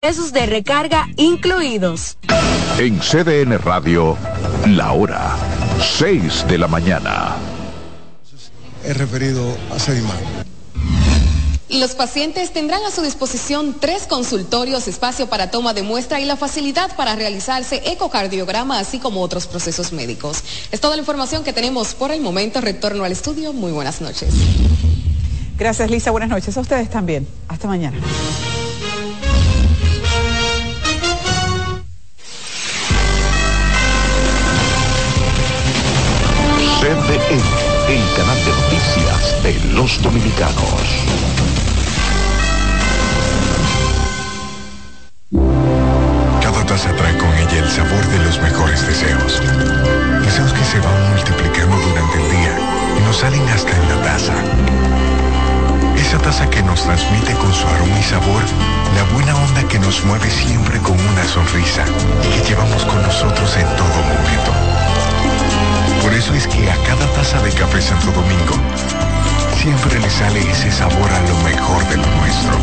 pesos de recarga incluidos. En CDN Radio, la hora 6 de la mañana. He referido a Sedimán. Los pacientes tendrán a su disposición tres consultorios, espacio para toma de muestra y la facilidad para realizarse ecocardiograma, así como otros procesos médicos. Es toda la información que tenemos por el momento. Retorno al estudio. Muy buenas noches. Gracias, Lisa. Buenas noches a ustedes también. Hasta mañana. El canal de noticias de los dominicanos. Cada taza trae con ella el sabor de los mejores deseos. Deseos que se van multiplicando durante el día y nos salen hasta en la taza. Esa taza que nos transmite con su aroma y sabor la buena onda que nos mueve siempre con una sonrisa y que llevamos con nosotros en todo momento. Por eso es que a cada taza de café Santo Domingo siempre le sale ese sabor a lo mejor de lo nuestro.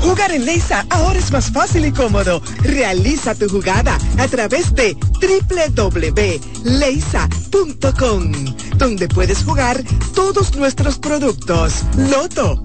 Jugar en Leisa ahora es más fácil y cómodo. Realiza tu jugada a través de www.leisa.com, donde puedes jugar todos nuestros productos. Loto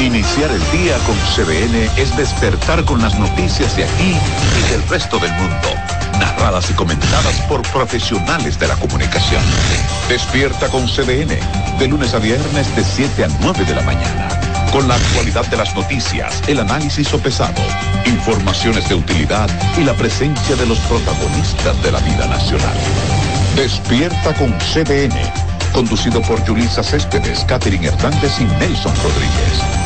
Iniciar el día con CDN es despertar con las noticias de aquí y del resto del mundo, narradas y comentadas por profesionales de la comunicación. Despierta con CDN, de lunes a viernes de 7 a 9 de la mañana. Con la actualidad de las noticias, el análisis sopesado, informaciones de utilidad y la presencia de los protagonistas de la vida nacional. Despierta con CDN conducido por Julisa Céspedes, Catherine Hernández y Nelson Rodríguez.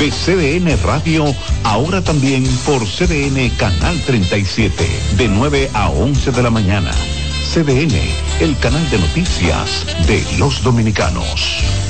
De CDN Radio, ahora también por CDN Canal 37, de 9 a 11 de la mañana. CDN, el canal de noticias de los dominicanos.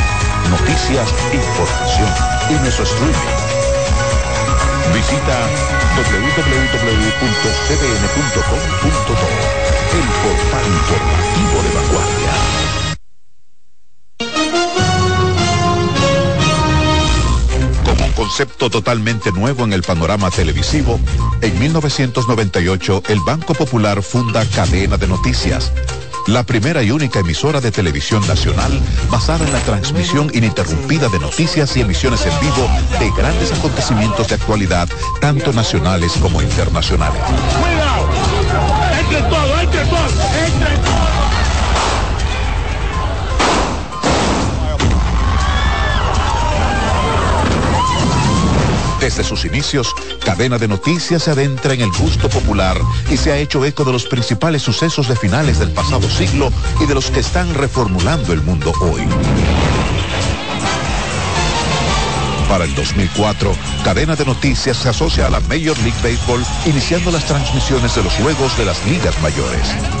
Noticias, información y nuestro streaming. Visita www.cdn.com.do, el portal informativo de vanguardia. Como un concepto totalmente nuevo en el panorama televisivo, en 1998 el Banco Popular funda Cadena de Noticias la primera y única emisora de televisión nacional basada en la transmisión ininterrumpida de noticias y emisiones en vivo de grandes acontecimientos de actualidad, tanto nacionales como internacionales. ¡Cuidado! ¡Entre todo, entre todo, entre todo! Desde sus inicios, Cadena de Noticias se adentra en el gusto popular y se ha hecho eco de los principales sucesos de finales del pasado siglo y de los que están reformulando el mundo hoy. Para el 2004, Cadena de Noticias se asocia a la Major League Baseball, iniciando las transmisiones de los juegos de las ligas mayores.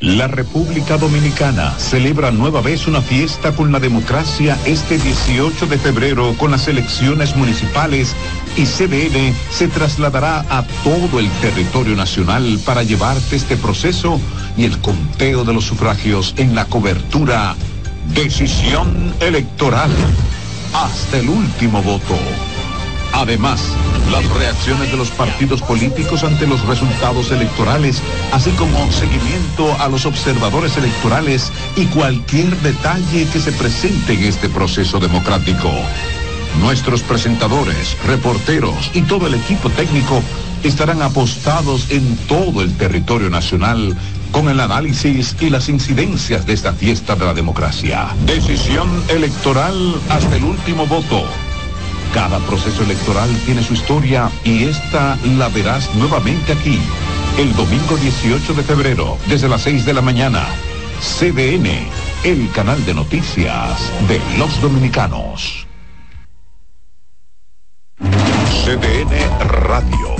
La República Dominicana celebra nueva vez una fiesta con la democracia este 18 de febrero con las elecciones municipales y CDN se trasladará a todo el territorio nacional para llevarte este proceso y el conteo de los sufragios en la cobertura Decisión Electoral hasta el último voto. Además, las reacciones de los partidos políticos ante los resultados electorales, así como seguimiento a los observadores electorales y cualquier detalle que se presente en este proceso democrático. Nuestros presentadores, reporteros y todo el equipo técnico estarán apostados en todo el territorio nacional con el análisis y las incidencias de esta fiesta de la democracia. Decisión electoral hasta el último voto cada proceso electoral tiene su historia y esta la verás nuevamente aquí, el domingo 18 de febrero, desde las 6 de la mañana. CDN, el canal de noticias de los dominicanos. CDN Radio,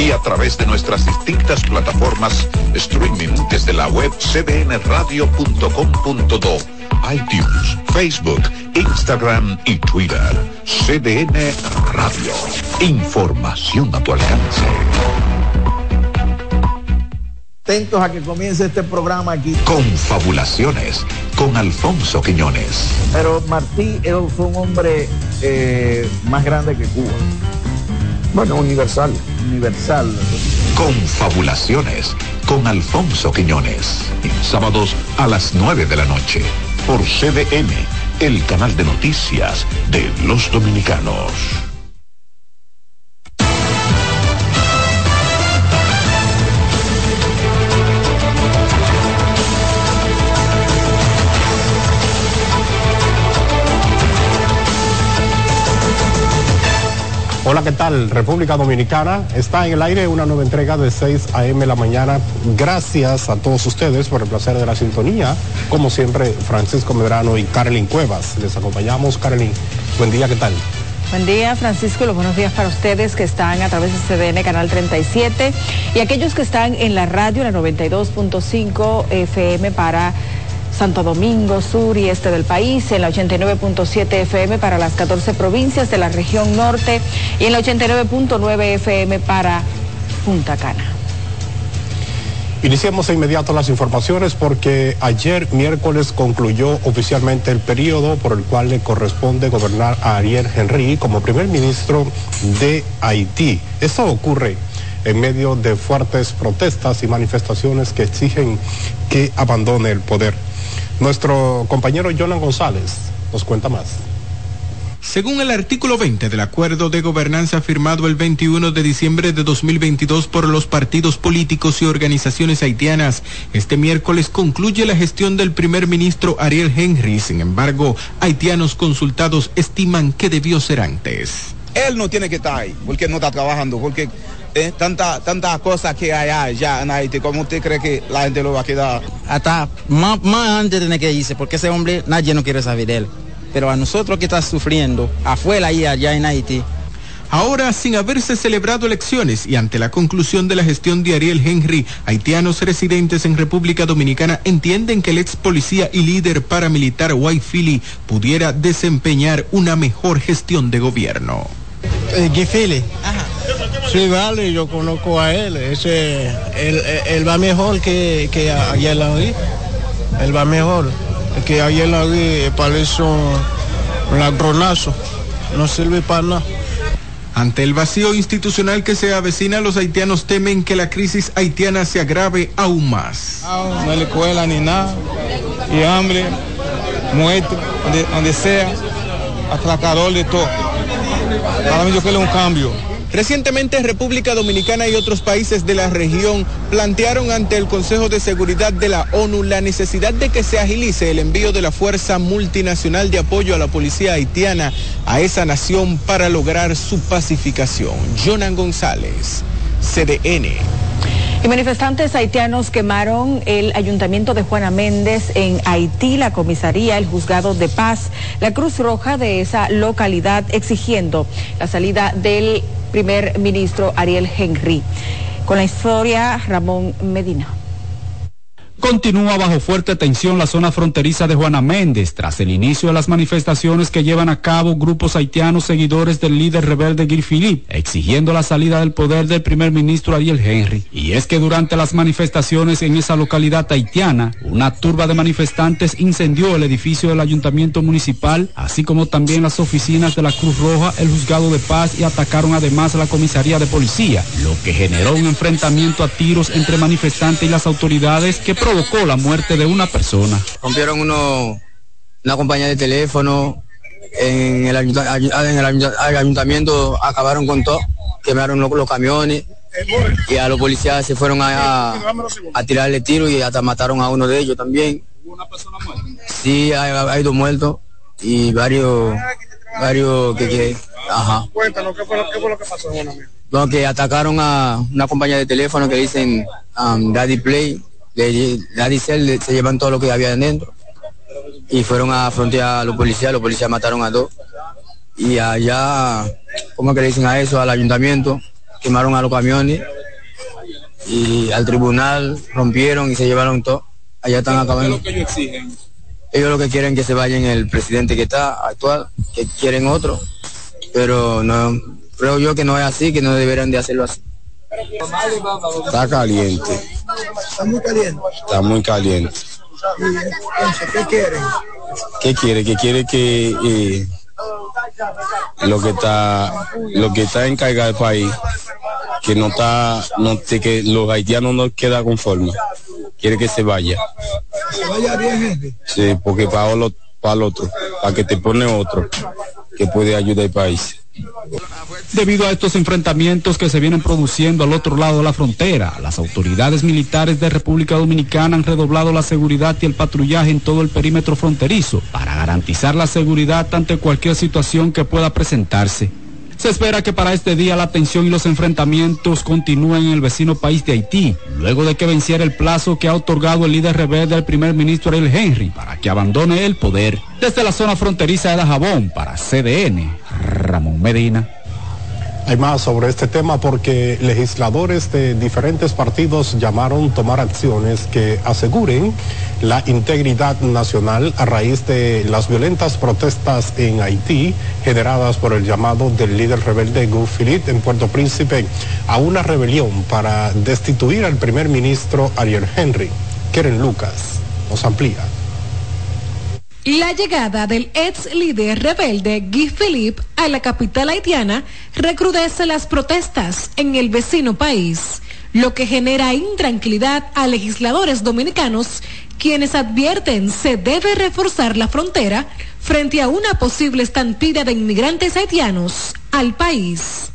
y a través de nuestras distintas plataformas streaming desde la web cdnradio.com.do, iTunes, Facebook, Instagram y Twitter. CDN Radio. Información a tu alcance. Atentos a que comience este programa aquí. Confabulaciones con Alfonso Quiñones. Pero Martí fue un hombre eh, más grande que Cuba. Bueno, universal, universal. Confabulaciones con Alfonso Quiñones. Sábados a las 9 de la noche por CDN, el canal de noticias de los dominicanos. Hola, ¿qué tal? República Dominicana. Está en el aire una nueva entrega de 6 a.m. la mañana. Gracias a todos ustedes por el placer de la sintonía. Como siempre, Francisco Medrano y Carolyn Cuevas. Les acompañamos. Carolyn, buen día, ¿qué tal? Buen día, Francisco, y los buenos días para ustedes que están a través de CDN Canal 37 y aquellos que están en la radio, la 92.5 FM para Santo Domingo, sur y este del país, en la 89.7 FM para las 14 provincias de la región norte y en la 89.9 FM para Punta Cana. Iniciemos de inmediato las informaciones porque ayer miércoles concluyó oficialmente el periodo por el cual le corresponde gobernar a Ariel Henry como primer ministro de Haití. Esto ocurre en medio de fuertes protestas y manifestaciones que exigen que abandone el poder. Nuestro compañero Jonan González nos cuenta más. Según el artículo 20 del acuerdo de gobernanza firmado el 21 de diciembre de 2022 por los partidos políticos y organizaciones haitianas, este miércoles concluye la gestión del primer ministro Ariel Henry. Sin embargo, haitianos consultados estiman que debió ser antes. Él no tiene que estar ahí porque no está trabajando, porque eh, tanta, tanta cosas que hay allá en Haití, ¿cómo usted cree que la gente lo va a quedar? Hasta más, más antes tiene que irse, porque ese hombre nadie no quiere saber de él. Pero a nosotros que está sufriendo afuera y allá en Haití, Ahora, sin haberse celebrado elecciones y ante la conclusión de la gestión de Ariel Henry, haitianos residentes en República Dominicana entienden que el ex policía y líder paramilitar White Philly pudiera desempeñar una mejor gestión de gobierno. Eh, Guy Philly. Sí, vale, yo conozco a él. Ese, él, él va mejor que, que ayer la vi. Él va mejor. Que ayer la vi parece un ladronazo. No sirve para nada. Ante el vacío institucional que se avecina, los haitianos temen que la crisis haitiana se agrave aún más. No hay escuela ni nada, y hambre, muerte, donde, donde sea, atracador de todo. Para mí yo quiero un cambio. Recientemente República Dominicana y otros países de la región plantearon ante el Consejo de Seguridad de la ONU la necesidad de que se agilice el envío de la Fuerza Multinacional de Apoyo a la Policía Haitiana a esa nación para lograr su pacificación. Jonan González, CDN. Y manifestantes haitianos quemaron el ayuntamiento de Juana Méndez en Haití, la comisaría, el juzgado de paz, la Cruz Roja de esa localidad, exigiendo la salida del primer ministro Ariel Henry. Con la historia, Ramón Medina. Continúa bajo fuerte tensión la zona fronteriza de Juana Méndez tras el inicio de las manifestaciones que llevan a cabo grupos haitianos seguidores del líder rebelde Gil Philippe, exigiendo la salida del poder del primer ministro Ariel Henry. Y es que durante las manifestaciones en esa localidad haitiana, una turba de manifestantes incendió el edificio del ayuntamiento municipal, así como también las oficinas de la Cruz Roja, el juzgado de paz y atacaron además la comisaría de policía, lo que generó un enfrentamiento a tiros entre manifestantes y las autoridades que provocó la muerte de una persona. Rompieron uno, una compañía de teléfono, en el, ayunta, en el ayuntamiento acabaron con todo, quemaron los, los, camiones y a los policías se fueron a, a, a tirarle tiro y hasta mataron a uno de ellos también. ¿Hubo una persona muerta? Sí, hay, hay dos muertos y varios, varios que, que ajá. Cuéntanos, ¿qué fue, lo, ¿qué fue lo que pasó, bueno, que atacaron a una compañía de teléfono que dicen um, Daddy Play de Daddy Cell se llevan todo lo que había dentro y fueron a frontear a los policías, los policías mataron a dos y allá, ¿cómo que le dicen a eso? Al ayuntamiento, quemaron a los camiones y al tribunal rompieron y se llevaron todo. Allá están acabando. ¿Qué es lo que ellos exigen? Ellos lo que quieren que se vayan el presidente que está actual, que quieren otro, pero no creo yo que no es así, que no deberían de hacerlo así. Está caliente. Está muy caliente. Está muy caliente. Entonces, ¿qué quieren? ¿Qué quiere? Que quiere que eh, lo que está lo que está encargado del país que no está no que los haitianos no queda conforme quiere que se vaya se vaya bien gente sí porque para para el otro para que te pone otro que puede ayudar al país Debido a estos enfrentamientos que se vienen produciendo al otro lado de la frontera, las autoridades militares de República Dominicana han redoblado la seguridad y el patrullaje en todo el perímetro fronterizo para garantizar la seguridad ante cualquier situación que pueda presentarse. Se espera que para este día la tensión y los enfrentamientos continúen en el vecino país de Haití, luego de que venciera el plazo que ha otorgado el líder rebelde al primer ministro Ariel Henry para que abandone el poder. Desde la zona fronteriza de Dajabón para CDN, Ramón Medina. Hay más sobre este tema porque legisladores de diferentes partidos llamaron tomar acciones que aseguren la integridad nacional a raíz de las violentas protestas en Haití generadas por el llamado del líder rebelde Philippe en Puerto Príncipe a una rebelión para destituir al primer ministro Ariel Henry. Keren Lucas nos amplía. La llegada del ex líder rebelde Guy Philippe a la capital haitiana recrudece las protestas en el vecino país, lo que genera intranquilidad a legisladores dominicanos quienes advierten se debe reforzar la frontera frente a una posible estampida de inmigrantes haitianos al país.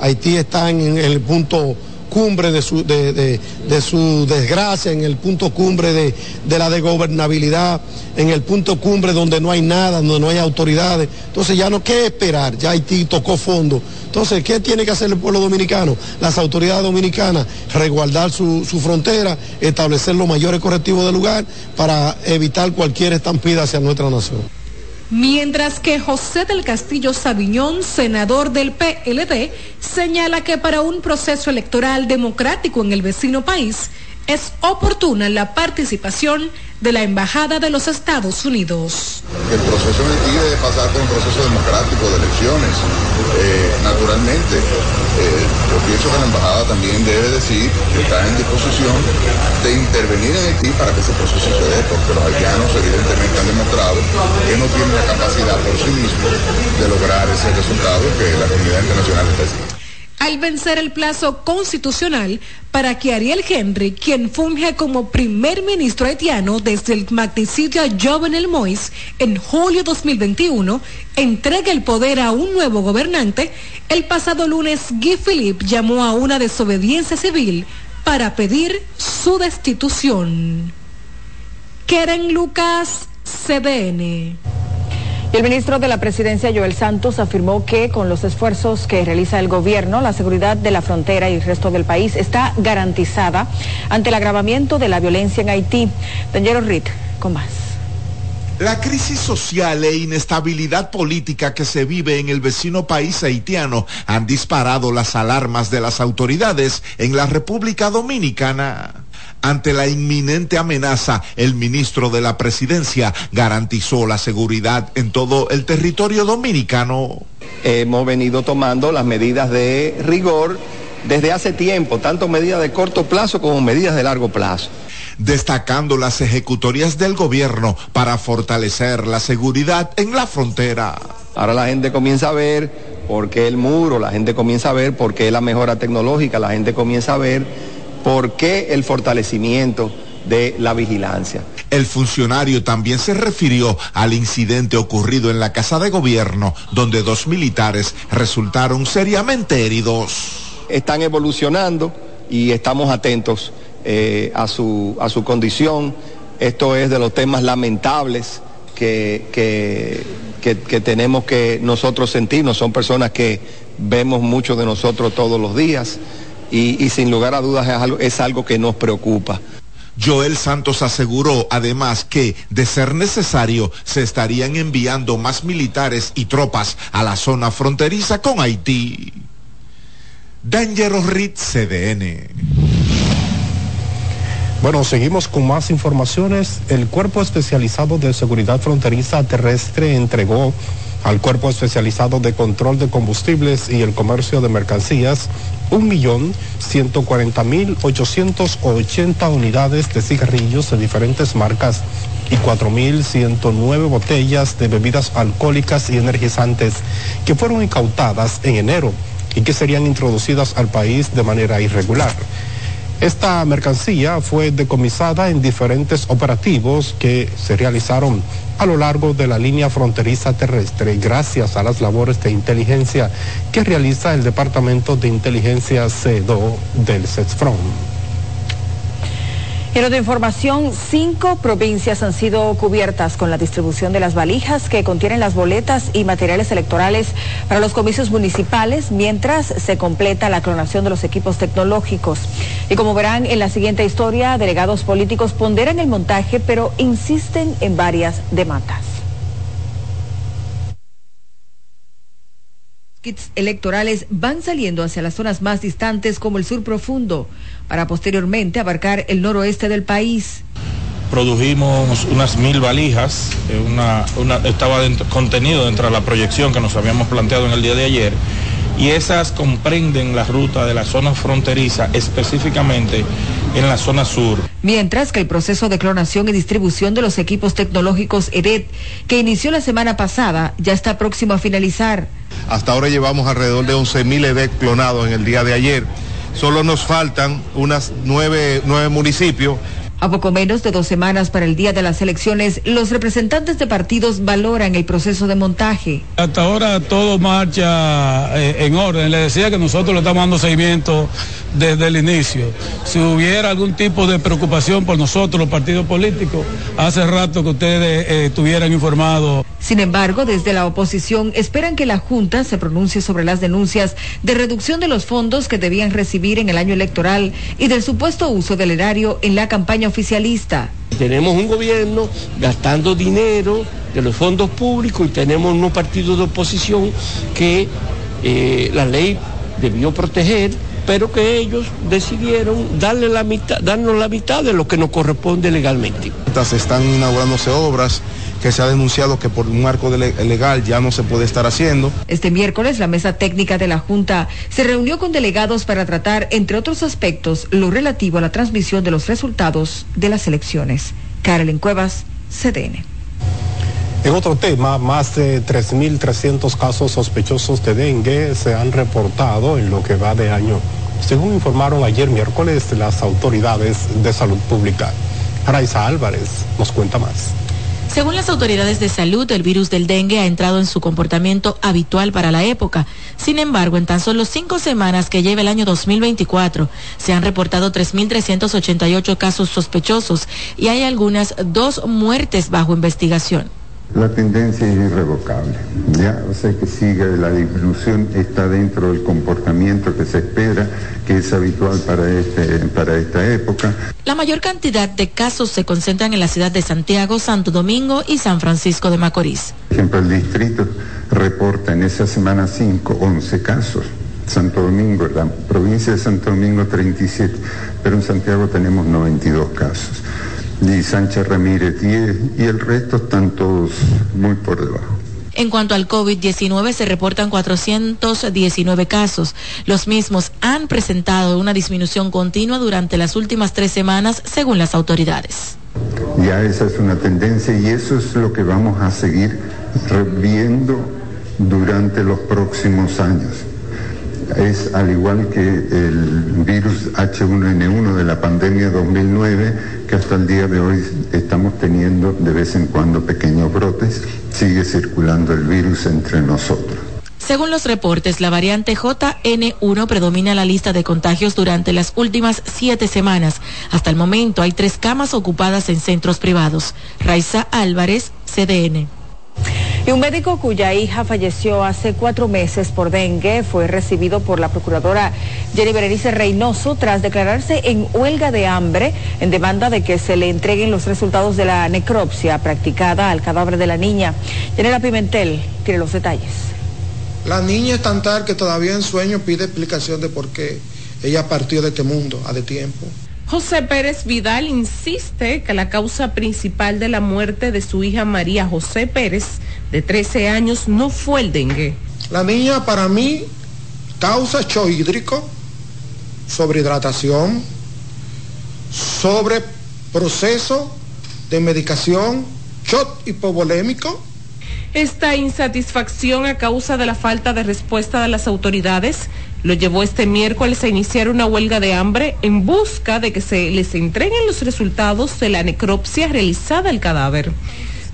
Haití está en el punto cumbre de su, de, de, su desgracia, en el punto cumbre de, de la desgobernabilidad, en el punto cumbre donde no hay nada, donde no hay autoridades. Entonces ya no, ¿qué esperar? Ya Haití tocó fondo. Entonces, ¿qué tiene que hacer el pueblo dominicano? Las autoridades dominicanas, resguardar su, su frontera, establecer los mayores correctivos del lugar para evitar cualquier estampida hacia nuestra nación mientras que José del Castillo Sabiñón, senador del PLD, señala que para un proceso electoral democrático en el vecino país es oportuna la participación de la Embajada de los Estados Unidos. El proceso debe pasar por un proceso democrático de elecciones. Eh, naturalmente, eh, yo pienso que la Embajada también debe decir que está en disposición de intervenir en Haití para que ese proceso se dé, porque los haitianos evidentemente han demostrado que no tienen la capacidad por sí mismos de lograr ese resultado que la comunidad internacional está exigiendo al vencer el plazo constitucional para que Ariel Henry, quien funge como primer ministro haitiano desde el magnicidio Jovenel Mois en julio 2021, entregue el poder a un nuevo gobernante, el pasado lunes Guy Philippe llamó a una desobediencia civil para pedir su destitución. Keren Lucas, CDN. El ministro de la Presidencia, Joel Santos, afirmó que con los esfuerzos que realiza el gobierno, la seguridad de la frontera y el resto del país está garantizada ante el agravamiento de la violencia en Haití. Daniel Rit, con más. La crisis social e inestabilidad política que se vive en el vecino país haitiano han disparado las alarmas de las autoridades en la República Dominicana. Ante la inminente amenaza, el ministro de la Presidencia garantizó la seguridad en todo el territorio dominicano. Hemos venido tomando las medidas de rigor desde hace tiempo, tanto medidas de corto plazo como medidas de largo plazo destacando las ejecutorias del gobierno para fortalecer la seguridad en la frontera. Ahora la gente comienza a ver por qué el muro, la gente comienza a ver por qué la mejora tecnológica, la gente comienza a ver ¿Por qué el fortalecimiento de la vigilancia? El funcionario también se refirió al incidente ocurrido en la Casa de Gobierno, donde dos militares resultaron seriamente heridos. Están evolucionando y estamos atentos eh, a, su, a su condición. Esto es de los temas lamentables que, que, que, tenemos que nosotros sentirnos. Son personas que vemos mucho de nosotros todos los días y, sin lugar a dudas es algo, es algo que nos preocupa. Joel Santos aseguró además que, de ser necesario, se estarían enviando más militares y tropas a la zona fronteriza con Haití. Dangerous Rit CDN. Bueno, seguimos con más informaciones. El Cuerpo Especializado de Seguridad Fronteriza Terrestre entregó al Cuerpo Especializado de Control de Combustibles y el Comercio de Mercancías 1.140.880 unidades de cigarrillos de diferentes marcas y 4.109 botellas de bebidas alcohólicas y energizantes que fueron incautadas en enero y que serían introducidas al país de manera irregular. Esta mercancía fue decomisada en diferentes operativos que se realizaron a lo largo de la línea fronteriza terrestre gracias a las labores de inteligencia que realiza el Departamento de Inteligencia CEDO del CESFRON. En otra información, cinco provincias han sido cubiertas con la distribución de las valijas que contienen las boletas y materiales electorales para los comicios municipales, mientras se completa la clonación de los equipos tecnológicos. Y como verán en la siguiente historia, delegados políticos ponderan el montaje, pero insisten en varias demandas. Kits electorales van saliendo hacia las zonas más distantes como el sur profundo, para posteriormente abarcar el noroeste del país. Produjimos unas mil valijas, eh, una, estaba contenido dentro de la proyección que nos habíamos planteado en el día de ayer, y esas comprenden la ruta de la zona fronteriza, específicamente en la zona sur. Mientras que el proceso de clonación y distribución de los equipos tecnológicos EDET, que inició la semana pasada, ya está próximo a finalizar. Hasta ahora llevamos alrededor de 11.000 EDEC clonados en el día de ayer. Solo nos faltan unas nueve, nueve municipios A poco menos de dos semanas para el día de las elecciones, los representantes de partidos valoran el proceso de montaje. Hasta ahora todo marcha eh, en orden. Le decía que nosotros le estamos dando seguimiento desde el inicio. Si hubiera algún tipo de preocupación por nosotros, los partidos políticos, hace rato que ustedes eh, estuvieran informados. Sin embargo, desde la oposición esperan que la Junta se pronuncie sobre las denuncias de reducción de los fondos que debían recibir en el año electoral y del supuesto uso del erario en la campaña oficialista. Tenemos un gobierno gastando dinero de los fondos públicos y tenemos unos partidos de oposición que eh, la ley debió proteger pero que ellos decidieron darle la mitad, darnos la mitad de lo que nos corresponde legalmente. Están inaugurándose obras que se ha denunciado que por un marco legal ya no se puede estar haciendo. Este miércoles la mesa técnica de la Junta se reunió con delegados para tratar, entre otros aspectos, lo relativo a la transmisión de los resultados de las elecciones. Carolyn Cuevas, CDN. En otro tema, más de 3.300 casos sospechosos de dengue se han reportado en lo que va de año, según informaron ayer miércoles las autoridades de salud pública. Raiza Álvarez nos cuenta más. Según las autoridades de salud, el virus del dengue ha entrado en su comportamiento habitual para la época. Sin embargo, en tan solo cinco semanas que lleva el año 2024, se han reportado 3.388 casos sospechosos y hay algunas dos muertes bajo investigación. La tendencia es irrevocable, ¿ya? O sea que sigue, la disminución está dentro del comportamiento que se espera, que es habitual para, este, para esta época. La mayor cantidad de casos se concentran en la ciudad de Santiago, Santo Domingo y San Francisco de Macorís. Por ejemplo, el distrito reporta en esa semana 5, 11 casos. Santo Domingo, la provincia de Santo Domingo 37, pero en Santiago tenemos 92 casos y Sánchez Ramírez 10 y el resto están todos muy por debajo. En cuanto al COVID-19, se reportan 419 casos. Los mismos han presentado una disminución continua durante las últimas tres semanas, según las autoridades. Ya esa es una tendencia y eso es lo que vamos a seguir viendo durante los próximos años es al igual que el virus H1N1 de la pandemia 2009, que hasta el día de hoy estamos teniendo de vez en cuando pequeños brotes, sigue circulando el virus entre nosotros. Según los reportes, la variante JN1 predomina la lista de contagios durante las últimas siete semanas. Hasta el momento hay tres camas ocupadas en centros privados. Raiza Álvarez, CDN. Y un médico cuya hija falleció hace cuatro meses por dengue fue recibido por la procuradora Jenny Berenice Reynoso tras declararse en huelga de hambre en demanda de que se le entreguen los resultados de la necropsia practicada al cadáver de la niña. Yanela Pimentel tiene los detalles. La niña es tan tal que todavía en sueño pide explicación de por qué ella partió de este mundo a de tiempo. José Pérez Vidal insiste que la causa principal de la muerte de su hija María José Pérez, de 13 años, no fue el dengue. La niña para mí causa shock hídrico, sobrehidratación, sobre proceso de medicación, shock hipovolémico. Esta insatisfacción a causa de la falta de respuesta de las autoridades lo llevó este miércoles a iniciar una huelga de hambre en busca de que se les entreguen los resultados de la necropsia realizada al cadáver.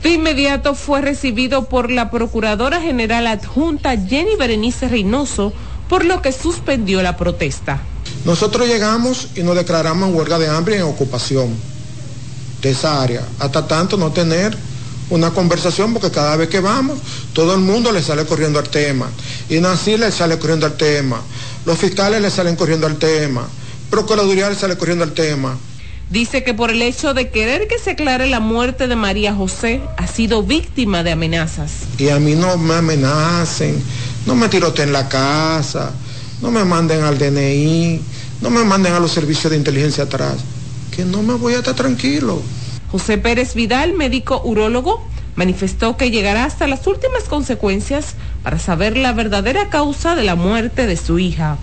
De inmediato fue recibido por la Procuradora General Adjunta Jenny Berenice Reynoso, por lo que suspendió la protesta. Nosotros llegamos y nos declaramos huelga de hambre en ocupación de esa área, hasta tanto no tener una conversación, porque cada vez que vamos, todo el mundo le sale corriendo al tema. Y Nancy le sale corriendo al tema. Los fiscales le salen corriendo al tema. Procuraduría le sale corriendo al tema. Dice que por el hecho de querer que se aclare la muerte de María José, ha sido víctima de amenazas. Y a mí no me amenacen, no me tiroteen en la casa, no me manden al DNI, no me manden a los servicios de inteligencia atrás, que no me voy a estar tranquilo. José Pérez Vidal, médico urólogo, manifestó que llegará hasta las últimas consecuencias para saber la verdadera causa de la muerte de su hija.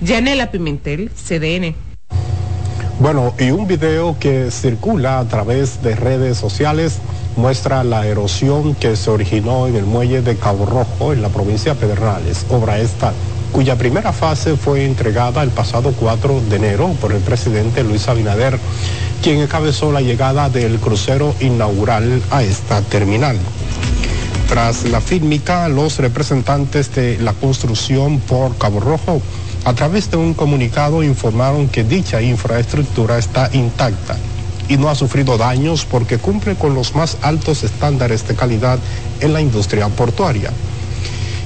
Yanela Pimentel, CDN. Bueno, y un video que circula a través de redes sociales muestra la erosión que se originó en el muelle de Cabo Rojo, en la provincia de Pedernales. Obra esta cuya primera fase fue entregada el pasado 4 de enero por el presidente Luis Abinader, quien encabezó la llegada del crucero inaugural a esta terminal. Tras la fílmica, los representantes de la construcción por Cabo Rojo, a través de un comunicado, informaron que dicha infraestructura está intacta y no ha sufrido daños porque cumple con los más altos estándares de calidad en la industria portuaria.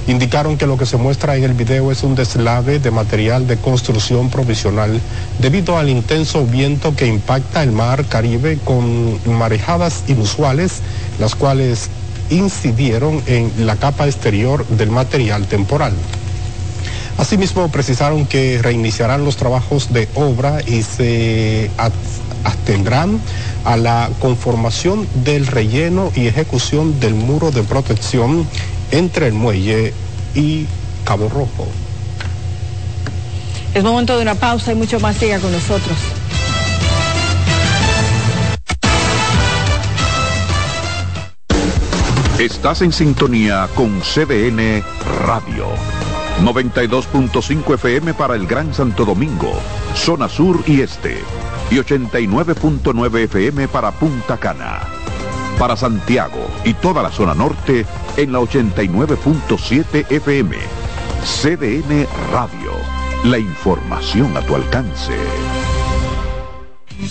Indicaron que lo que se muestra en el video es un deslave de material de construcción provisional debido al intenso viento que impacta el mar Caribe con marejadas inusuales, las cuales incidieron en la capa exterior del material temporal. Asimismo, precisaron que reiniciarán los trabajos de obra y se atendrán a la conformación del relleno y ejecución del muro de protección entre el muelle y Cabo Rojo. Es momento de una pausa y mucho más siga con nosotros. Estás en sintonía con CDN Radio. 92.5 FM para el Gran Santo Domingo, zona sur y este. Y 89.9 FM para Punta Cana. Para Santiago y toda la zona norte en la 89.7 FM. CDN Radio. La información a tu alcance.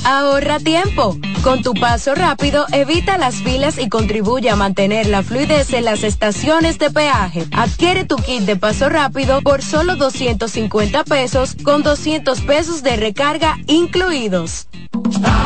Ahorra tiempo. Con tu paso rápido, evita las filas y contribuye a mantener la fluidez en las estaciones de peaje. Adquiere tu kit de paso rápido por solo 250 pesos con 200 pesos de recarga incluidos. Rincones,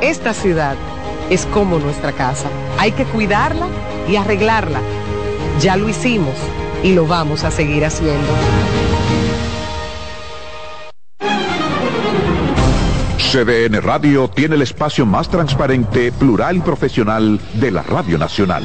Esta ciudad es como nuestra casa. Hay que cuidarla y arreglarla. Ya lo hicimos y lo vamos a seguir haciendo. CDN Radio tiene el espacio más transparente, plural y profesional de la Radio Nacional.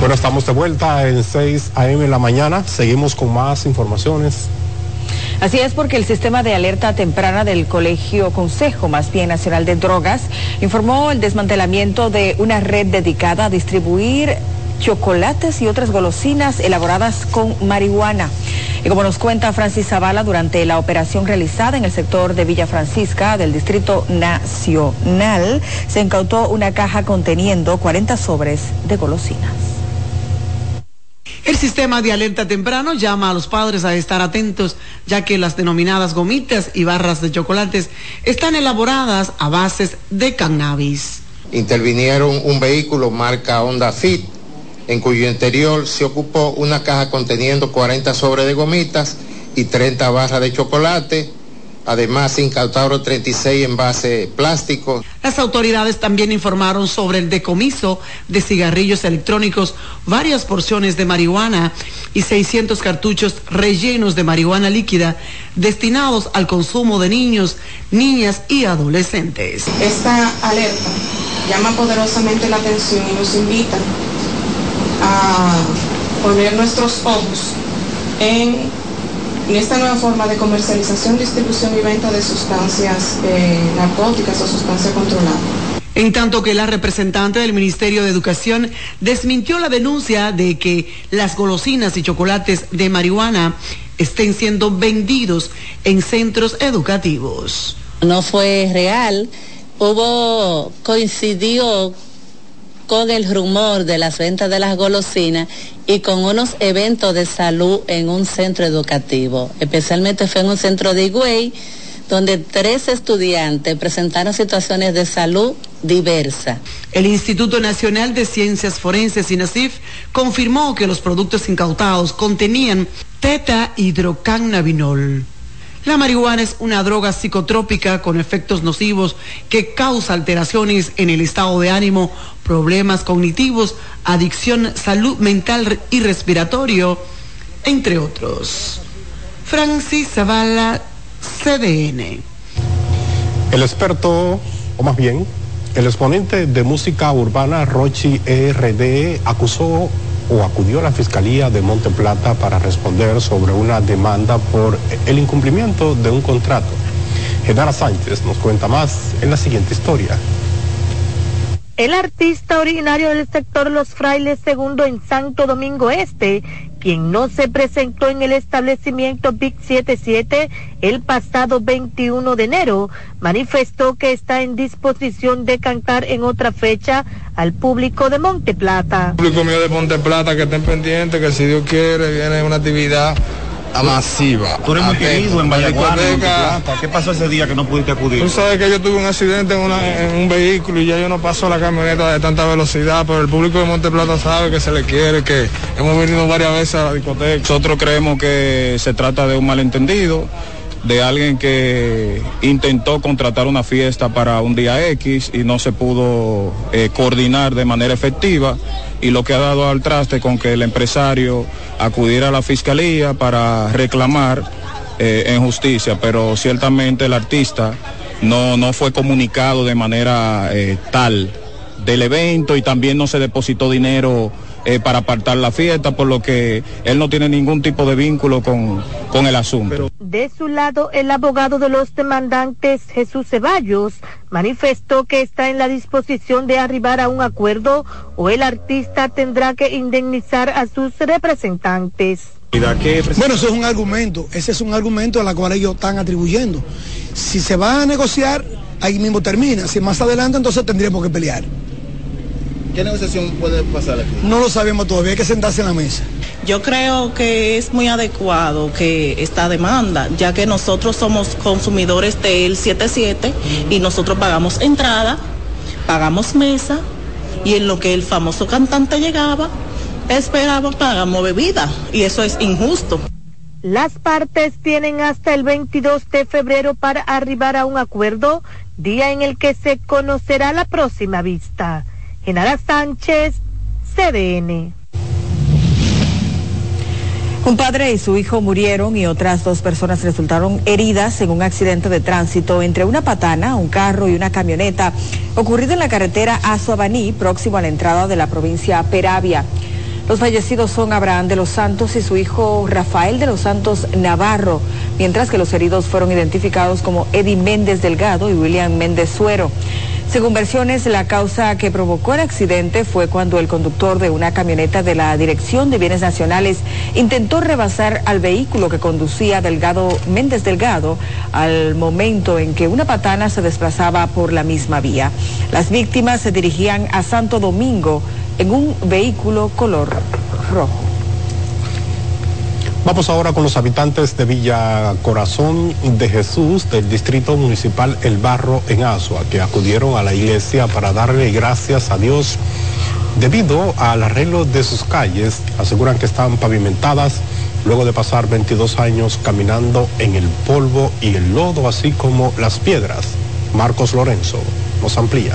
Bueno, estamos de vuelta en 6 a.m. en la mañana. Seguimos con más informaciones. Así es porque el sistema de alerta temprana del Colegio Consejo, más bien Nacional de Drogas, informó el desmantelamiento de una red dedicada a distribuir chocolates y otras golosinas elaboradas con marihuana. Y como nos cuenta Francis Zavala, durante la operación realizada en el sector de Villa Francisca del Distrito Nacional, se incautó una caja conteniendo 40 sobres de golosinas. El sistema de alerta temprano llama a los padres a estar atentos, ya que las denominadas gomitas y barras de chocolates están elaboradas a bases de cannabis. Intervinieron un vehículo marca Honda Fit, en cuyo interior se ocupó una caja conteniendo 40 sobres de gomitas y 30 barras de chocolate. Además, se incautaron 36 envases plásticos. Las autoridades también informaron sobre el decomiso de cigarrillos electrónicos, varias porciones de marihuana y 600 cartuchos rellenos de marihuana líquida destinados al consumo de niños, niñas y adolescentes. Esta alerta llama poderosamente la atención y nos invita a poner nuestros ojos en en esta nueva forma de comercialización, distribución y venta de sustancias eh, narcóticas o sustancias controladas. En tanto que la representante del Ministerio de Educación desmintió la denuncia de que las golosinas y chocolates de marihuana estén siendo vendidos en centros educativos. No fue real. Hubo, coincidió con el rumor de las ventas de las golosinas y con unos eventos de salud en un centro educativo. Especialmente fue en un centro de Higüey, donde tres estudiantes presentaron situaciones de salud diversas. El Instituto Nacional de Ciencias Forenses, INACIF, confirmó que los productos incautados contenían teta hidrocannabinol. La marihuana es una droga psicotrópica con efectos nocivos que causa alteraciones en el estado de ánimo, problemas cognitivos, adicción, salud mental y respiratorio, entre otros. Francis Zavala, CDN. El experto, o más bien, el exponente de música urbana Rochi ERD acusó o acudió a la Fiscalía de Monte Plata para responder sobre una demanda por el incumplimiento de un contrato. Genara Sánchez nos cuenta más en la siguiente historia. El artista originario del sector Los Frailes II en Santo Domingo Este, quien no se presentó en el establecimiento Big 77 el pasado 21 de enero, manifestó que está en disposición de cantar en otra fecha al público de Monte Plata. público mío de Monte Plata que estén pendientes, que si Dios quiere viene una actividad masiva. Tú eres muy querido en Vallaguana, ¿Qué pasó ese día que no pudiste acudir? Tú sabes que yo tuve un accidente en, una- en un vehículo y ya yo no paso la camioneta de tanta velocidad, pero el público de Monte Plata sabe que se le quiere, que hemos venido varias veces a la discoteca. Nosotros creemos que se trata de un malentendido, de alguien que intentó contratar una fiesta para un día X y no se pudo eh, coordinar de manera efectiva y lo que ha dado al traste con que el empresario acudiera a la fiscalía para reclamar eh, en justicia, pero ciertamente el artista no, no fue comunicado de manera eh, tal del evento y también no se depositó dinero eh, para apartar la fiesta, por lo que él no tiene ningún tipo de vínculo con, con el asunto. De su lado, el abogado de los demandantes, Jesús Ceballos, manifestó que está en la disposición de arribar a un acuerdo o el artista tendrá que indemnizar a sus representantes. Bueno, eso es un argumento, ese es un argumento a la cual ellos están atribuyendo. Si se va a negociar, ahí mismo termina. Si más adelante, entonces tendríamos que pelear. ¿Qué negociación puede pasar aquí? No lo sabemos todavía, hay que sentarse en la mesa. Yo creo que es muy adecuado que esta demanda, ya que nosotros somos consumidores del 77 y nosotros pagamos entrada, pagamos mesa y en lo que el famoso cantante llegaba, esperaba pagamos bebida y eso es injusto. Las partes tienen hasta el 22 de febrero para arribar a un acuerdo, día en el que se conocerá la próxima vista. Genara Sánchez, CDN. Un padre y su hijo murieron y otras dos personas resultaron heridas en un accidente de tránsito entre una patana, un carro y una camioneta ocurrido en la carretera Azuabaní, próximo a la entrada de la provincia Peravia. Los fallecidos son Abraham de los Santos y su hijo Rafael de los Santos Navarro, mientras que los heridos fueron identificados como Eddie Méndez Delgado y William Méndez Suero. Según versiones, la causa que provocó el accidente fue cuando el conductor de una camioneta de la Dirección de Bienes Nacionales intentó rebasar al vehículo que conducía Delgado Méndez Delgado al momento en que una patana se desplazaba por la misma vía. Las víctimas se dirigían a Santo Domingo en un vehículo color rojo. Vamos ahora con los habitantes de Villa Corazón de Jesús del Distrito Municipal El Barro en Asua, que acudieron a la iglesia para darle gracias a Dios debido al arreglo de sus calles. Aseguran que están pavimentadas luego de pasar 22 años caminando en el polvo y el lodo, así como las piedras. Marcos Lorenzo nos amplía.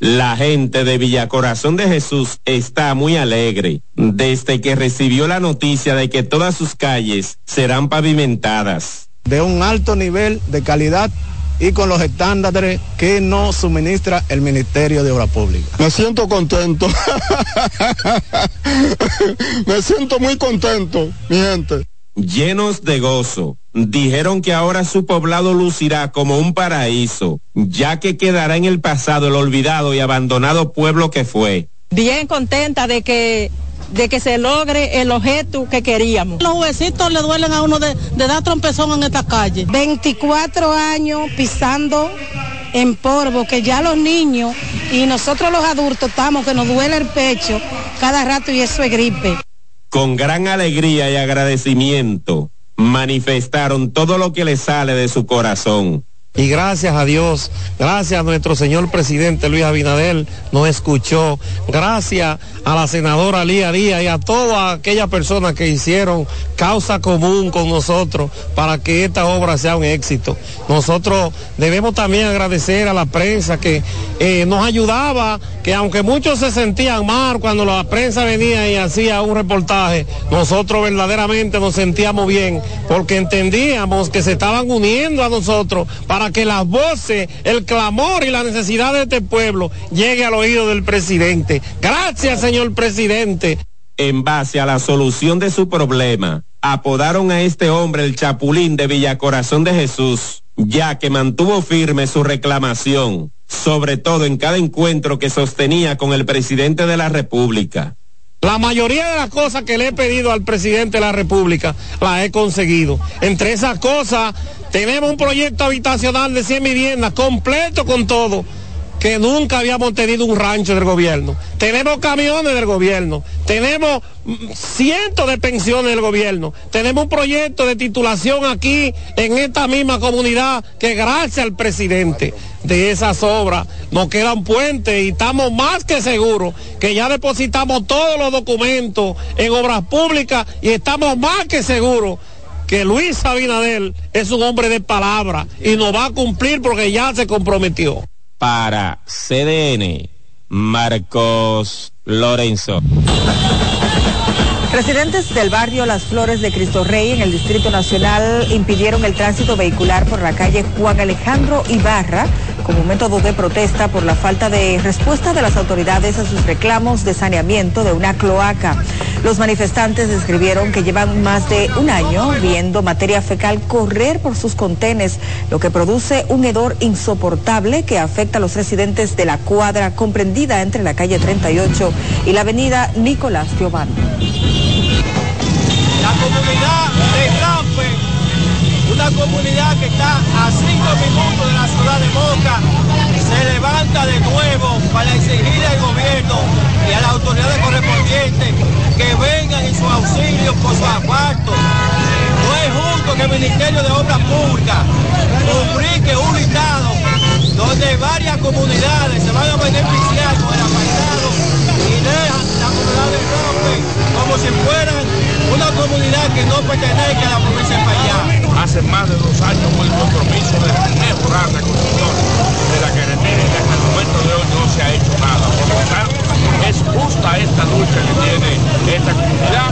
La gente de Villacorazón de Jesús está muy alegre desde que recibió la noticia de que todas sus calles serán pavimentadas. de un alto nivel de calidad y con los estándares que nos suministra el Ministerio de Obra Pública. Me siento contento. Me siento muy contento, mi gente. Llenos de gozo. Dijeron que ahora su poblado lucirá como un paraíso, ya que quedará en el pasado el olvidado y abandonado pueblo que fue. Bien contenta de que de que se logre el objeto que queríamos. Los huesitos le duelen a uno de, de dar trompezón en esta calle. 24 años pisando en polvo, que ya los niños y nosotros los adultos estamos, que nos duele el pecho cada rato y eso es gripe. Con gran alegría y agradecimiento manifestaron todo lo que les sale de su corazón. Y gracias a Dios, gracias a nuestro señor presidente Luis Abinadel, nos escuchó. Gracias a la senadora Lía Díaz y a todas aquellas personas que hicieron causa común con nosotros para que esta obra sea un éxito. Nosotros debemos también agradecer a la prensa que eh, nos ayudaba, que aunque muchos se sentían mal cuando la prensa venía y hacía un reportaje, nosotros verdaderamente nos sentíamos bien porque entendíamos que se estaban uniendo a nosotros para que las voces, el clamor y la necesidad de este pueblo llegue al oído del presidente. Gracias, señor presidente. En base a la solución de su problema, apodaron a este hombre el Chapulín de Villacorazón de Jesús, ya que mantuvo firme su reclamación, sobre todo en cada encuentro que sostenía con el presidente de la República. La mayoría de las cosas que le he pedido al presidente de la República las he conseguido. Entre esas cosas, tenemos un proyecto habitacional de 100 viviendas completo con todo que nunca habíamos tenido un rancho del gobierno. Tenemos camiones del gobierno, tenemos cientos de pensiones del gobierno, tenemos un proyecto de titulación aquí en esta misma comunidad que gracias al presidente de esas obras nos queda un puente y estamos más que seguros que ya depositamos todos los documentos en obras públicas y estamos más que seguros que Luis Abinadel es un hombre de palabra y nos va a cumplir porque ya se comprometió para CDN, Marcos Lorenzo. Residentes del barrio Las Flores de Cristo Rey en el Distrito Nacional impidieron el tránsito vehicular por la calle Juan Alejandro Ibarra como método de protesta por la falta de respuesta de las autoridades a sus reclamos de saneamiento de una cloaca. Los manifestantes describieron que llevan más de un año viendo materia fecal correr por sus contenes, lo que produce un hedor insoportable que afecta a los residentes de la cuadra comprendida entre la calle 38 y la avenida Nicolás Giovanni. Comunidad de Rampe, una comunidad que está a cinco minutos de la ciudad de Moca, se levanta de nuevo para exigir al gobierno y a las autoridades correspondientes que vengan en su auxilio por su asfalto. No es justo que el Ministerio de Obras Públicas publique un listado donde varias comunidades se van a beneficiar con el asfaltado y dejan como si fueran una comunidad que no pertenece a la provincia de Payá. Hace más de dos años con el compromiso de mejorar la condición de la carretera y hasta el momento de hoy no se ha hecho nada. Por lo tanto, es justa esta lucha que tiene esta comunidad.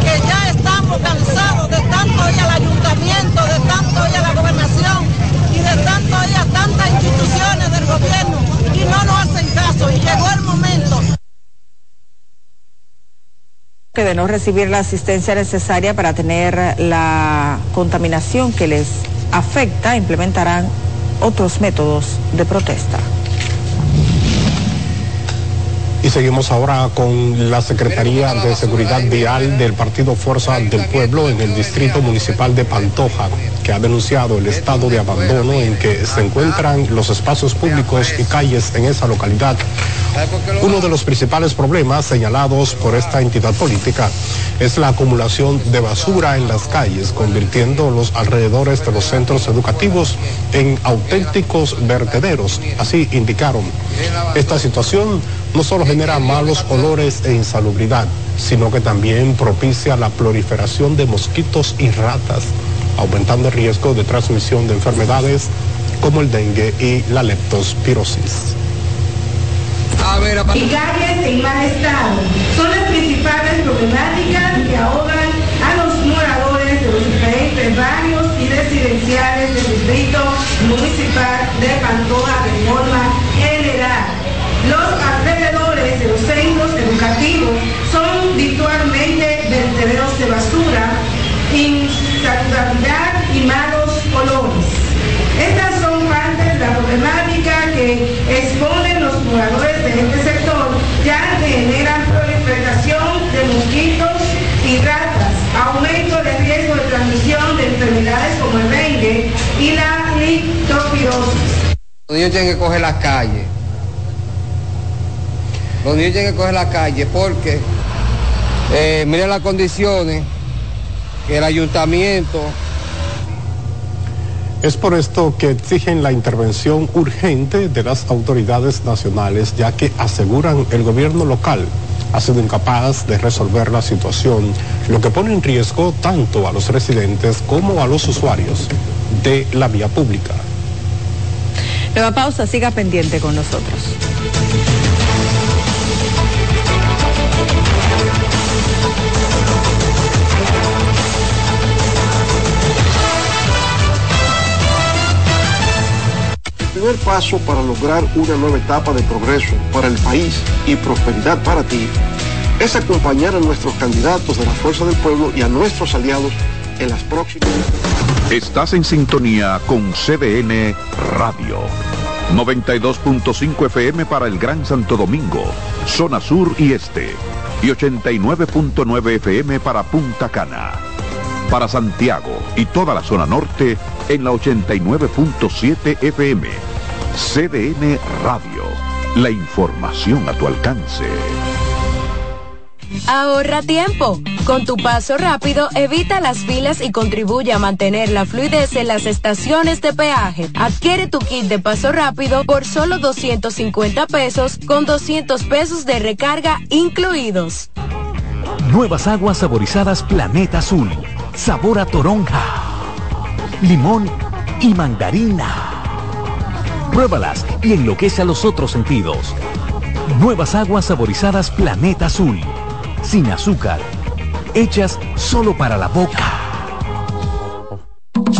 Que ya estamos cansados de tanto ir al ayuntamiento, de tanto ir a la gobernación y de tanto ir a tantas instituciones del gobierno y no nos hacen caso y llegó el momento que de no recibir la asistencia necesaria para tener la contaminación que les afecta, implementarán otros métodos de protesta. Y seguimos ahora con la Secretaría de Seguridad Vial del Partido Fuerza del Pueblo en el Distrito Municipal de Pantoja, que ha denunciado el estado de abandono en que se encuentran los espacios públicos y calles en esa localidad. Uno de los principales problemas señalados por esta entidad política es la acumulación de basura en las calles, convirtiendo los alrededores de los centros educativos en auténticos vertederos, así indicaron. Esta situación no solo genera malos olores e insalubridad, sino que también propicia la proliferación de mosquitos y ratas, aumentando el riesgo de transmisión de enfermedades como el dengue y la leptospirosis. Y calles en mal estado son las principales problemáticas que ahogan a los moradores de los diferentes barrios y residenciales del distrito municipal de Pantoja de forma general. Los de los centros educativos son virtualmente vertederos de basura insalubridad y malos olores. Estas son partes de la problemática que exponen los moradores de este sector, ya que generan proliferación de mosquitos y ratas, aumento de riesgo de transmisión de enfermedades como el dengue y la lictopirosis. Los niños tienen que coger las calles. Los niños tienen que coger las calles porque, eh, miren las condiciones que el ayuntamiento Es por esto que exigen la intervención urgente de las autoridades nacionales, ya que aseguran el gobierno local ha sido incapaz de resolver la situación, lo que pone en riesgo tanto a los residentes como a los usuarios de la vía pública. Nueva pausa, siga pendiente con nosotros. Primer paso para lograr una nueva etapa de progreso para el país y prosperidad para ti es acompañar a nuestros candidatos de la Fuerza del Pueblo y a nuestros aliados en las próximas. Estás en sintonía con CDN Radio. 92.5 FM para el Gran Santo Domingo, zona sur y este. Y 89.9 FM para Punta Cana. Para Santiago y toda la zona norte en la 89.7 FM. CDN Radio. La información a tu alcance. Ahorra tiempo. Con tu paso rápido, evita las filas y contribuye a mantener la fluidez en las estaciones de peaje. Adquiere tu kit de paso rápido por solo 250 pesos con 200 pesos de recarga incluidos. Nuevas aguas saborizadas Planeta Azul. Sabor a toronja, limón y mandarina. Pruébalas y enloquece a los otros sentidos. Nuevas aguas saborizadas Planeta Azul. Sin azúcar. Hechas solo para la boca.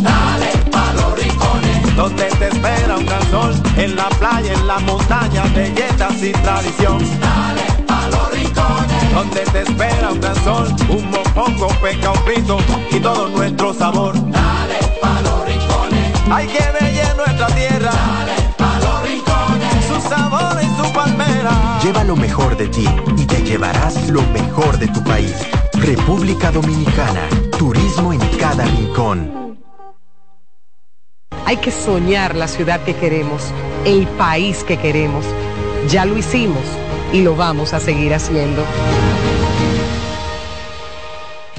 Dale pa' los rincones, donde te espera un gran sol, en la playa, en la montaña, belletas y tradición. Dale pa' los rincones, donde te espera un gran sol, un mopongo, peca, un frito y todo nuestro sabor. Dale pa' los rincones, hay que bella sabor y su palmera. Lleva lo mejor de ti y te llevarás lo mejor de tu país. República Dominicana. Turismo en cada rincón. Hay que soñar la ciudad que queremos, el país que queremos. Ya lo hicimos y lo vamos a seguir haciendo.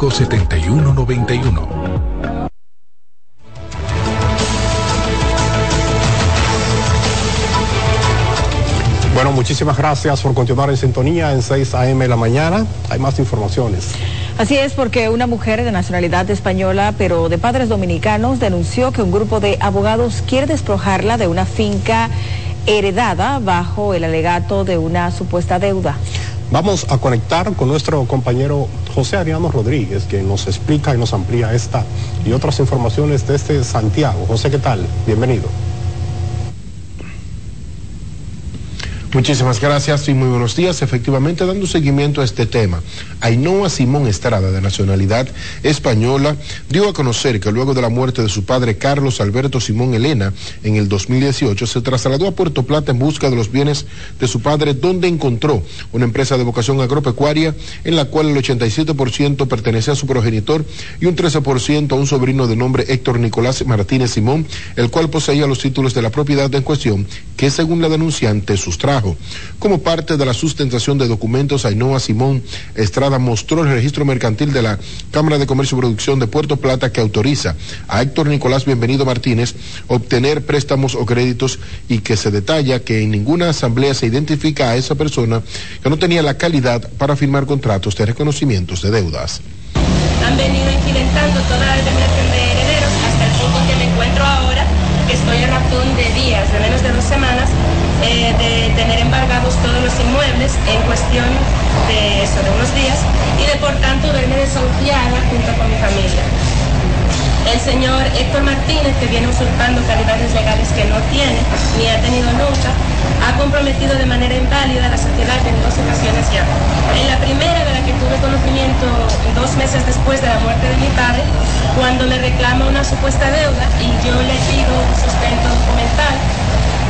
809-535-7191. Bueno, muchísimas gracias por continuar en sintonía en 6 a.m. de la mañana. Hay más informaciones. Así es porque una mujer de nacionalidad española pero de padres dominicanos denunció que un grupo de abogados quiere despojarla de una finca heredada bajo el alegato de una supuesta deuda. Vamos a conectar con nuestro compañero José Ariano Rodríguez, que nos explica y nos amplía esta y otras informaciones desde Santiago. José, ¿qué tal? Bienvenido. Muchísimas gracias y muy buenos días. Efectivamente, dando seguimiento a este tema, Ainhoa Simón Estrada, de nacionalidad española, dio a conocer que luego de la muerte de su padre Carlos Alberto Simón Elena en el 2018, se trasladó a Puerto Plata en busca de los bienes de su padre, donde encontró una empresa de vocación agropecuaria en la cual el 87% pertenecía a su progenitor y un 13% a un sobrino de nombre Héctor Nicolás Martínez Simón, el cual poseía los títulos de la propiedad en cuestión que según la denunciante sustrajo. Como parte de la sustentación de documentos, Ainhoa Simón Estrada mostró el registro mercantil de la Cámara de Comercio y Producción de Puerto Plata que autoriza a Héctor Nicolás Bienvenido Martínez obtener préstamos o créditos y que se detalla que en ninguna asamblea se identifica a esa persona que no tenía la calidad para firmar contratos de reconocimientos de deudas. Han venido incidentando toda la determinación de herederos hasta el punto en que me encuentro ahora, que estoy a razón de días, de menos de dos semanas, eh, de tener embargados todos los inmuebles en cuestión de eso, de unos días, y de por tanto verme desahuciada junto con mi familia. El señor Héctor Martínez, que viene usurpando calidades legales que no tiene, ni ha tenido nunca, ha comprometido de manera inválida a la sociedad en dos ocasiones ya. En la primera, de la que tuve conocimiento dos meses después de la muerte de mi padre, cuando me reclama una supuesta deuda y yo le pido un sustento documental,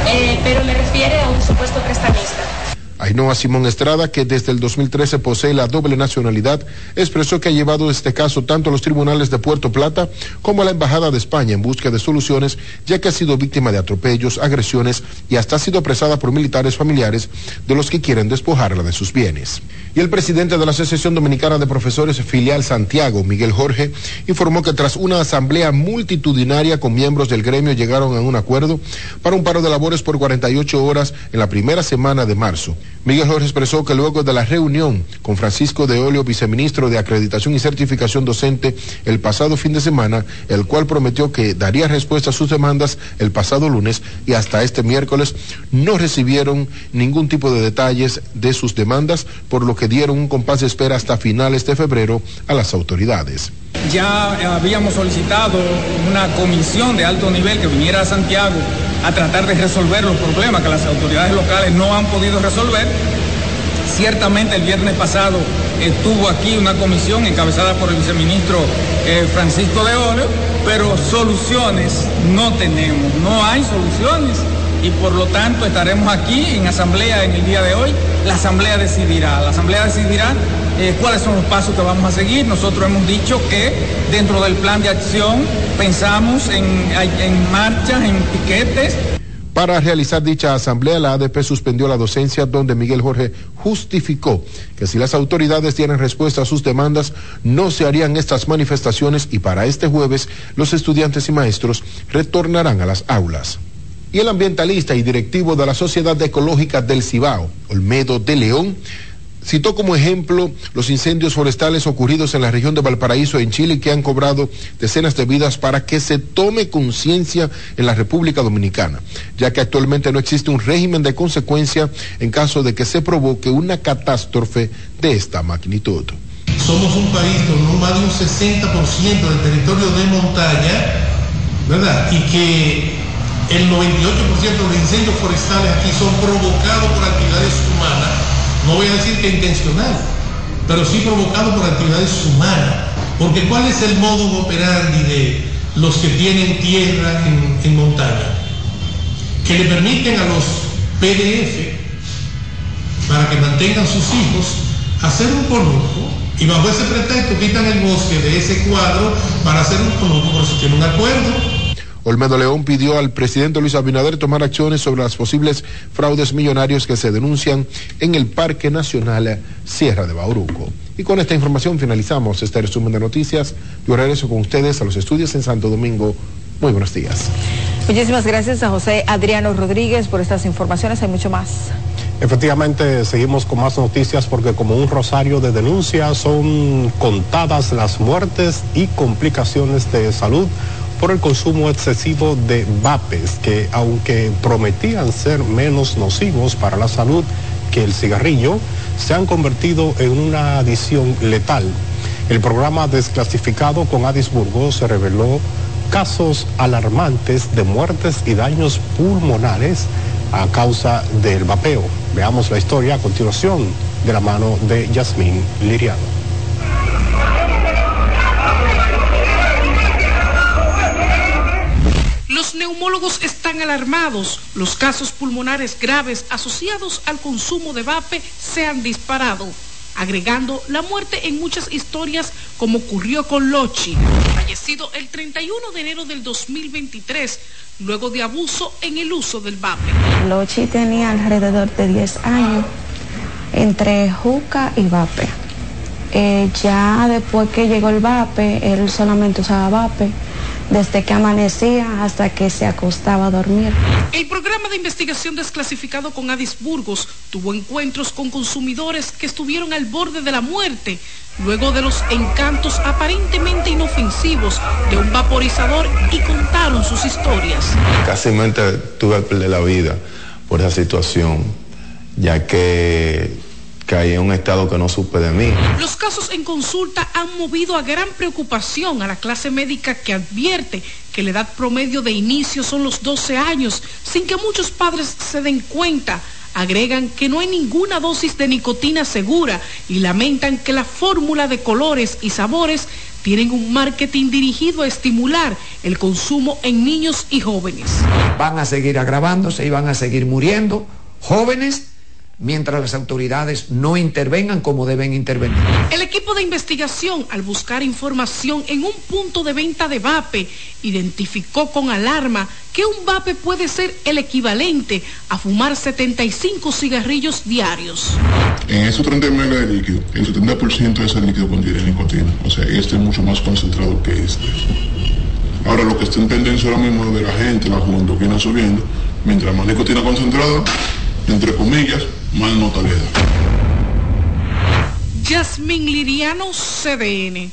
eh, pero me refiere a un supuesto prestamista. Ainhoa Simón Estrada, que desde el 2013 posee la doble nacionalidad, expresó que ha llevado este caso tanto a los tribunales de Puerto Plata como a la Embajada de España en busca de soluciones, ya que ha sido víctima de atropellos, agresiones y hasta ha sido apresada por militares familiares de los que quieren despojarla de sus bienes. Y el presidente de la Asociación Dominicana de Profesores Filial Santiago, Miguel Jorge, informó que tras una asamblea multitudinaria con miembros del gremio llegaron a un acuerdo para un paro de labores por 48 horas en la primera semana de marzo. Miguel Jorge expresó que luego de la reunión con Francisco de Olio, viceministro de Acreditación y Certificación Docente, el pasado fin de semana, el cual prometió que daría respuesta a sus demandas el pasado lunes y hasta este miércoles, no recibieron ningún tipo de detalles de sus demandas, por lo que dieron un compás de espera hasta finales de febrero a las autoridades. Ya habíamos solicitado una comisión de alto nivel que viniera a Santiago a tratar de resolver los problemas que las autoridades locales no han podido resolver. Ciertamente el viernes pasado estuvo aquí una comisión encabezada por el viceministro eh, Francisco de Oleo, pero soluciones no tenemos, no hay soluciones y por lo tanto estaremos aquí en asamblea en el día de hoy. La asamblea decidirá, la asamblea decidirá eh, cuáles son los pasos que vamos a seguir. Nosotros hemos dicho que dentro del plan de acción pensamos en, en marchas, en piquetes. Para realizar dicha asamblea, la ADP suspendió la docencia donde Miguel Jorge justificó que si las autoridades tienen respuesta a sus demandas, no se harían estas manifestaciones y para este jueves los estudiantes y maestros retornarán a las aulas. Y el ambientalista y directivo de la Sociedad Ecológica del Cibao, Olmedo de León, citó como ejemplo los incendios forestales ocurridos en la región de Valparaíso, en Chile, que han cobrado decenas de vidas para que se tome conciencia en la República Dominicana, ya que actualmente no existe un régimen de consecuencia en caso de que se provoque una catástrofe de esta magnitud. Somos un país con más de un 60% del territorio de montaña, ¿verdad? Y que el 98% de los incendios forestales aquí son provocados por actividades humanas, no voy a decir que intencional, pero sí provocados por actividades humanas. Porque ¿cuál es el modo operandi de los que tienen tierra en, montaña? Que le permiten a los PDF, para que mantengan sus hijos, hacer un conuco y bajo ese pretexto quitan el bosque de ese cuadro para hacer un conuco, por eso tiene un acuerdo Olmedo León pidió al presidente Luis Abinader tomar acciones sobre las posibles fraudes millonarios que se denuncian en el Parque Nacional Sierra de Bauruco. Y con esta información finalizamos este resumen de noticias. Yo regreso con ustedes a los estudios en Santo Domingo. Muy buenos días. Muchísimas gracias a José Adriano Rodríguez por estas informaciones. Hay mucho más. Efectivamente, seguimos con más noticias porque como un rosario de denuncias son contadas las muertes y complicaciones de salud por el consumo excesivo de vapes que aunque prometían ser menos nocivos para la salud que el cigarrillo, se han convertido en una adición letal. El programa desclasificado con Adisburgo se reveló casos alarmantes de muertes y daños pulmonares a causa del vapeo. Veamos la historia a continuación de la mano de Yasmín Liriano. Los neumólogos están alarmados. Los casos pulmonares graves asociados al consumo de vape se han disparado, agregando la muerte en muchas historias como ocurrió con Lochi, fallecido el 31 de enero del 2023 luego de abuso en el uso del vape. Lochi tenía alrededor de 10 años entre juca y vape. Eh, ya después que llegó el vape, él solamente usaba vape desde que amanecía hasta que se acostaba a dormir. El programa de investigación desclasificado con Adis Burgos tuvo encuentros con consumidores que estuvieron al borde de la muerte luego de los encantos aparentemente inofensivos de un vaporizador y contaron sus historias. Casi tuve que perder la vida por esa situación, ya que caí en un estado que no supe de mí. Los casos en consulta han movido a gran preocupación a la clase médica que advierte que la edad promedio de inicio son los 12 años, sin que muchos padres se den cuenta. Agregan que no hay ninguna dosis de nicotina segura y lamentan que la fórmula de colores y sabores tienen un marketing dirigido a estimular el consumo en niños y jóvenes. Van a seguir agravándose y van a seguir muriendo jóvenes mientras las autoridades no intervengan como deben intervenir. El equipo de investigación, al buscar información en un punto de venta de vape, identificó con alarma que un vape puede ser el equivalente a fumar 75 cigarrillos diarios. En esos 30 ml de líquido, el 70% de ese líquido contiene nicotina. O sea, este es mucho más concentrado que este. Ahora, lo que está en tendencia ahora mismo de la gente, la juventud que viene subiendo, mientras más nicotina concentrada, entre comillas, más da. Yasmín Liriano, CDN.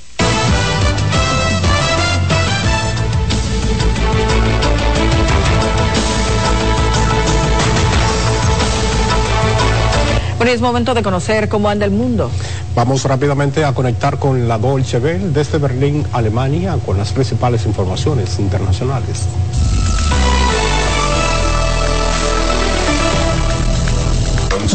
Bueno, es momento de conocer cómo anda el mundo. Vamos rápidamente a conectar con la Dolce Welle desde Berlín, Alemania, con las principales informaciones internacionales.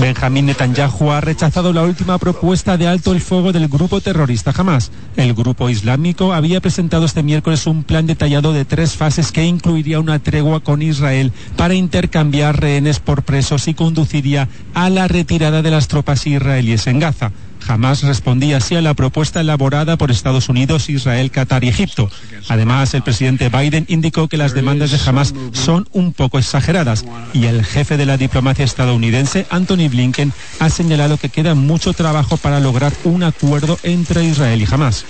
Benjamín Netanyahu ha rechazado la última propuesta de alto el fuego del grupo terrorista Hamas. El grupo islámico había presentado este miércoles un plan detallado de tres fases que incluiría una tregua con Israel para intercambiar rehenes por presos y conduciría a la retirada de las tropas israelíes en Gaza. Jamás respondía así a la propuesta elaborada por Estados Unidos, Israel, Qatar y Egipto. Además, el presidente Biden indicó que las demandas de Hamas son un poco exageradas y el jefe de la diplomacia estadounidense, Anthony Blinken, ha señalado que queda mucho trabajo para lograr un acuerdo entre Israel y Hamas.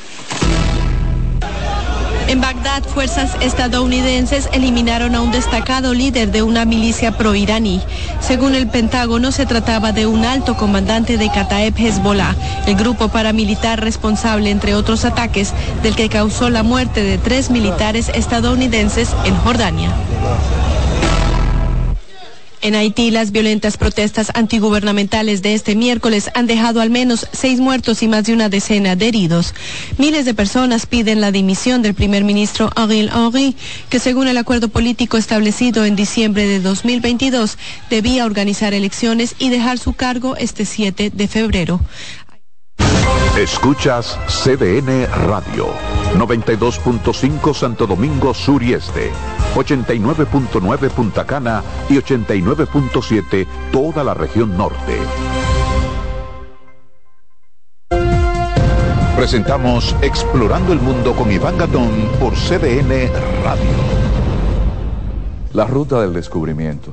En Bagdad, fuerzas estadounidenses eliminaron a un destacado líder de una milicia pro-iraní. Según el Pentágono, se trataba de un alto comandante de Kataeb Hezbollah, el grupo paramilitar responsable, entre otros ataques, del que causó la muerte de tres militares estadounidenses en Jordania. En Haití, las violentas protestas antigubernamentales de este miércoles han dejado al menos seis muertos y más de una decena de heridos. Miles de personas piden la dimisión del primer ministro Ariel Henry, que según el acuerdo político establecido en diciembre de 2022, debía organizar elecciones y dejar su cargo este 7 de febrero. Escuchas CDN Radio, 92.5 Santo Domingo Sur y Este, 89.9 Punta Cana y 89.7 toda la región norte. Presentamos Explorando el Mundo con Iván Gatón por CDN Radio. La ruta del descubrimiento.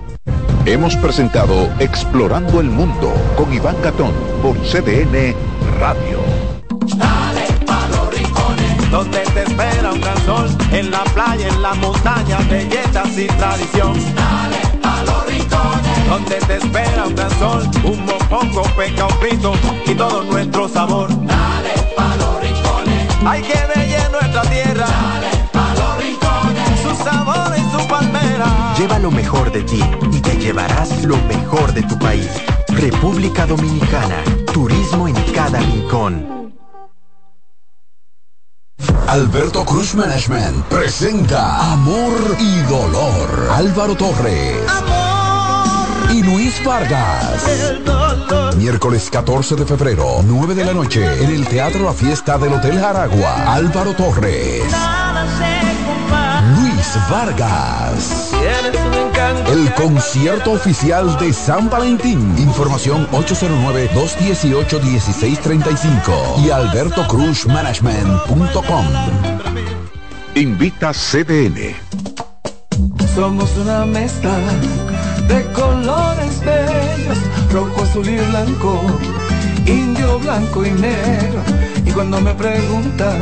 Hemos presentado Explorando el Mundo con Iván Gatón por CDN Radio. Dale pa' los rincones, donde te espera un gran sol, en la playa, en la montaña, belletas y tradición. Dale pa' los rincones, donde te espera un gran sol, un mopongo, peca, un pito y todo nuestro sabor. Dale pa' los rincones, hay que ver nuestra tierra. Dale pa' los rincones, su sabor y su palmera. Lleva lo mejor de ti y te llevarás lo mejor de tu país. República Dominicana, turismo en cada rincón. Alberto Cruz Management presenta Amor y Dolor. Álvaro Torres. Y Luis Vargas. Miércoles 14 de febrero, 9 de la noche, en el Teatro La Fiesta del Hotel Jaragua. Álvaro Torres. Vargas. El concierto oficial de San Valentín. Información 809-218-1635 y albertocruzmanagement.com. Invita CDN. Somos una mezcla de colores bellos, rojo, azul y blanco, indio, blanco y negro. Y cuando me preguntan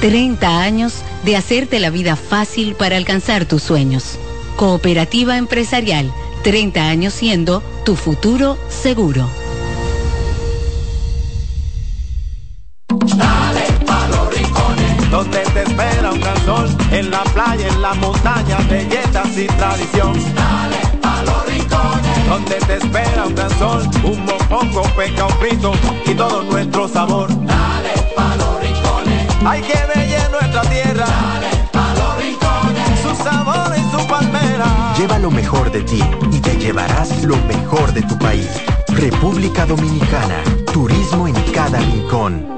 30 años de hacerte la vida fácil para alcanzar tus sueños. Cooperativa Empresarial, 30 años siendo tu futuro seguro. Dale pa' los rincones, donde te espera un gran sol, en la playa, en la montaña, belletas y tradición. Dale pa' los rincones, donde te espera un gran sol, un mopongo, peca, un pito y todo nuestro sabor. Hay que ver nuestra tierra. Dale pa' los rincones, su sabor y su palmera. Lleva lo mejor de ti y te llevarás lo mejor de tu país. República Dominicana, turismo en cada rincón.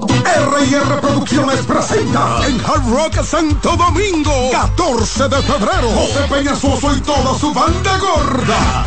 R&R Producciones presenta en Hard Rock Santo Domingo 14 de febrero José Peñasoso y toda su banda gorda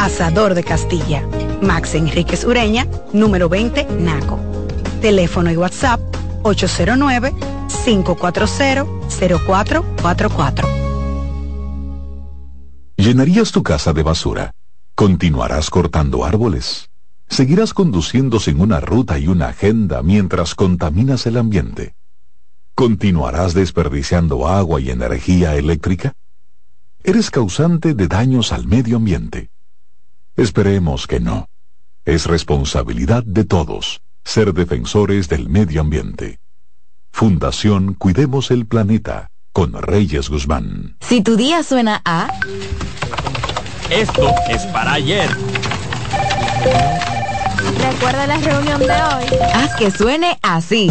Asador de Castilla. Max Enríquez Ureña, número 20, Naco. Teléfono y WhatsApp 809-540-0444. ¿Llenarías tu casa de basura? ¿Continuarás cortando árboles? ¿Seguirás conduciendo sin una ruta y una agenda mientras contaminas el ambiente? ¿Continuarás desperdiciando agua y energía eléctrica? Eres causante de daños al medio ambiente. Esperemos que no. Es responsabilidad de todos ser defensores del medio ambiente. Fundación Cuidemos el Planeta con Reyes Guzmán. Si tu día suena a... Esto es para ayer. Recuerda la reunión de hoy. Haz que suene así.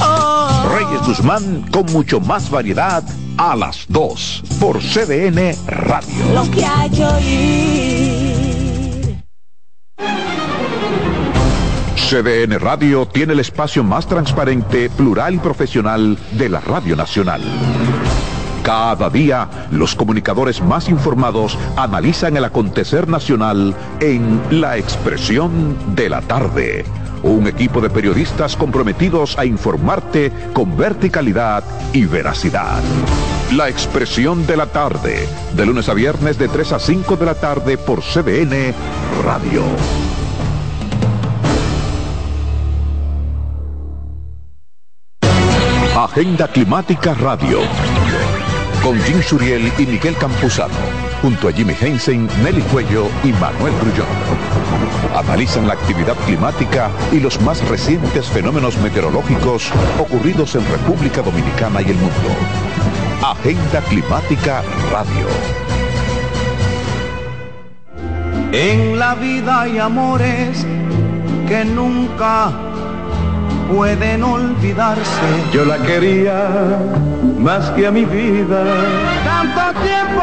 Oh. Reyes Guzmán con mucho más variedad a las 2 por CDN Radio. Lo que hay que oír. CDN Radio tiene el espacio más transparente, plural y profesional de la Radio Nacional. Cada día, los comunicadores más informados analizan el acontecer nacional en La Expresión de la Tarde. Un equipo de periodistas comprometidos a informarte con verticalidad y veracidad. La Expresión de la Tarde, de lunes a viernes de 3 a 5 de la tarde por CDN Radio. Agenda Climática Radio. Con Jim Suriel y Miguel Campuzano. Junto a Jimmy Hensen, Nelly Cuello y Manuel Grullón. Analizan la actividad climática y los más recientes fenómenos meteorológicos ocurridos en República Dominicana y el mundo. Agenda Climática Radio. En la vida hay amores que nunca pueden olvidarse. Yo la quería más que a mi vida. Tanto tiempo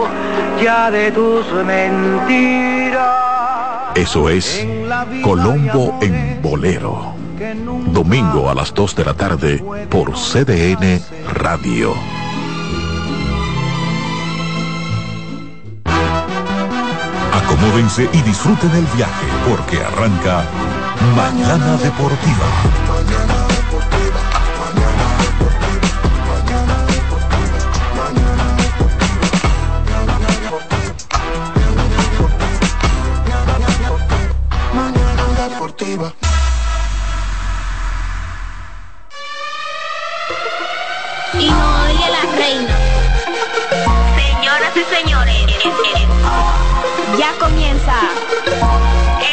ya de tus mentiras. Eso es Colombo en Bolero. Domingo a las 2 de la tarde por CDN Radio. Acomódense y disfruten el viaje porque arranca Mañana Deportiva. Ya comienza.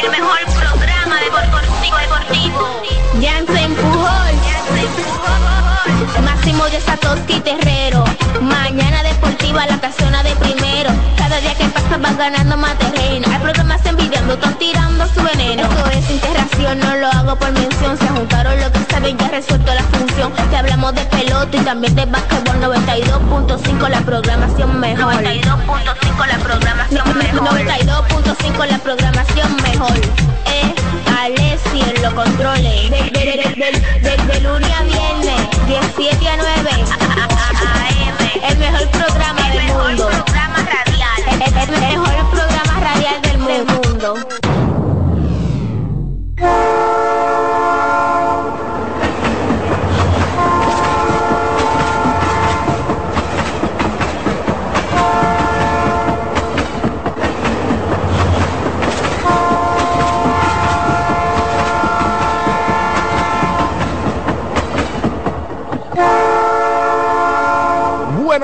el mejor programa deportivo deportivo. Jansen Pujol. Máximo de Satoshi Terrero. Mañana deportiva, la casona de primero. Cada día que pasa vas ganando más terreno. Hay programas envidiando, están tirando su veneno. Esto es interacción, no lo hago por mención. Se juntaron lo que ya resuelto la función. Te hablamos de pelota y también de básquetbol 92.5 la programación mejor. 92.5 la programación mejor. 92.5 la programación mejor. Eh, Alessi en los controles. De, de, de, de- de- de lunes a viernes, 17 a 9. El mejor programa del mundo. El, el- el mejor programa radial del mundo.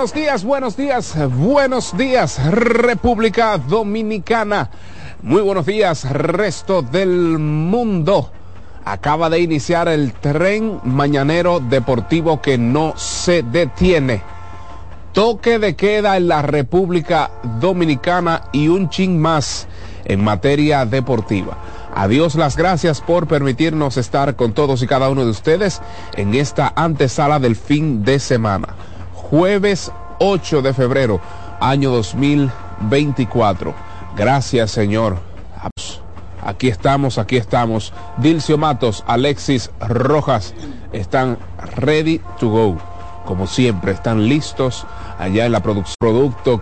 Buenos días, buenos días, buenos días, República Dominicana. Muy buenos días, resto del mundo. Acaba de iniciar el tren mañanero deportivo que no se detiene. Toque de queda en la República Dominicana y un chin más en materia deportiva. Adiós, las gracias por permitirnos estar con todos y cada uno de ustedes en esta antesala del fin de semana. Jueves 8 de febrero, año 2024. Gracias, Señor. Aquí estamos, aquí estamos. Dilcio Matos, Alexis Rojas están ready to go. Como siempre, están listos allá en la producción producto